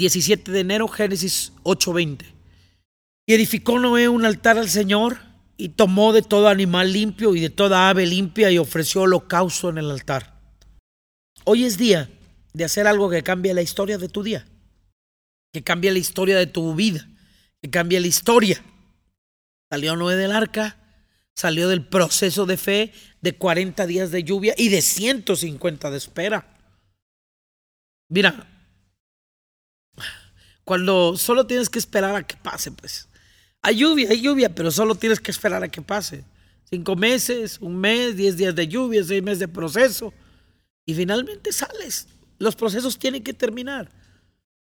17 de enero, Génesis 8:20. Y edificó Noé un altar al Señor y tomó de todo animal limpio y de toda ave limpia y ofreció holocausto en el altar. Hoy es día de hacer algo que cambie la historia de tu día, que cambie la historia de tu vida, que cambie la historia. Salió Noé del arca, salió del proceso de fe de 40 días de lluvia y de 150 de espera. Mira, cuando solo tienes que esperar a que pase, pues. Hay lluvia, hay lluvia, pero solo tienes que esperar a que pase. Cinco meses, un mes, diez días de lluvia, seis meses de proceso. Y finalmente sales. Los procesos tienen que terminar.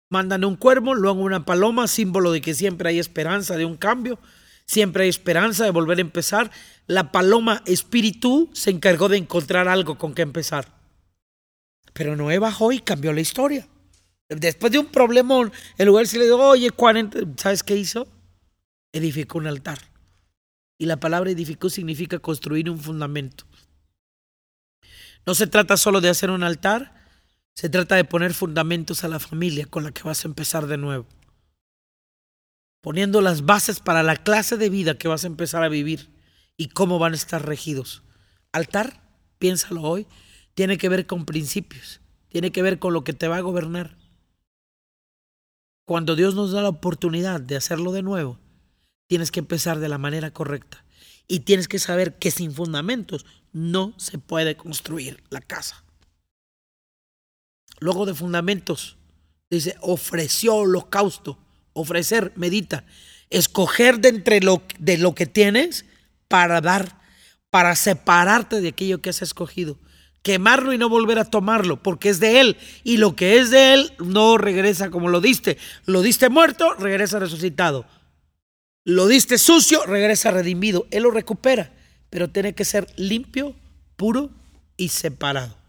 Mandan un cuervo, luego una paloma, símbolo de que siempre hay esperanza de un cambio, siempre hay esperanza de volver a empezar. La paloma espíritu se encargó de encontrar algo con que empezar. Pero Noé bajó y cambió la historia. Después de un problemón, el lugar se le dijo, oye, 40, ¿sabes qué hizo? Edificó un altar. Y la palabra edificó significa construir un fundamento. No se trata solo de hacer un altar, se trata de poner fundamentos a la familia con la que vas a empezar de nuevo. Poniendo las bases para la clase de vida que vas a empezar a vivir y cómo van a estar regidos. Altar, piénsalo hoy, tiene que ver con principios, tiene que ver con lo que te va a gobernar. Cuando Dios nos da la oportunidad de hacerlo de nuevo, tienes que empezar de la manera correcta. Y tienes que saber que sin fundamentos no se puede construir la casa. Luego de fundamentos, dice, ofreció holocausto. Ofrecer, medita. Escoger de entre lo, de lo que tienes para dar, para separarte de aquello que has escogido quemarlo y no volver a tomarlo, porque es de Él. Y lo que es de Él no regresa como lo diste. Lo diste muerto, regresa resucitado. Lo diste sucio, regresa redimido. Él lo recupera, pero tiene que ser limpio, puro y separado.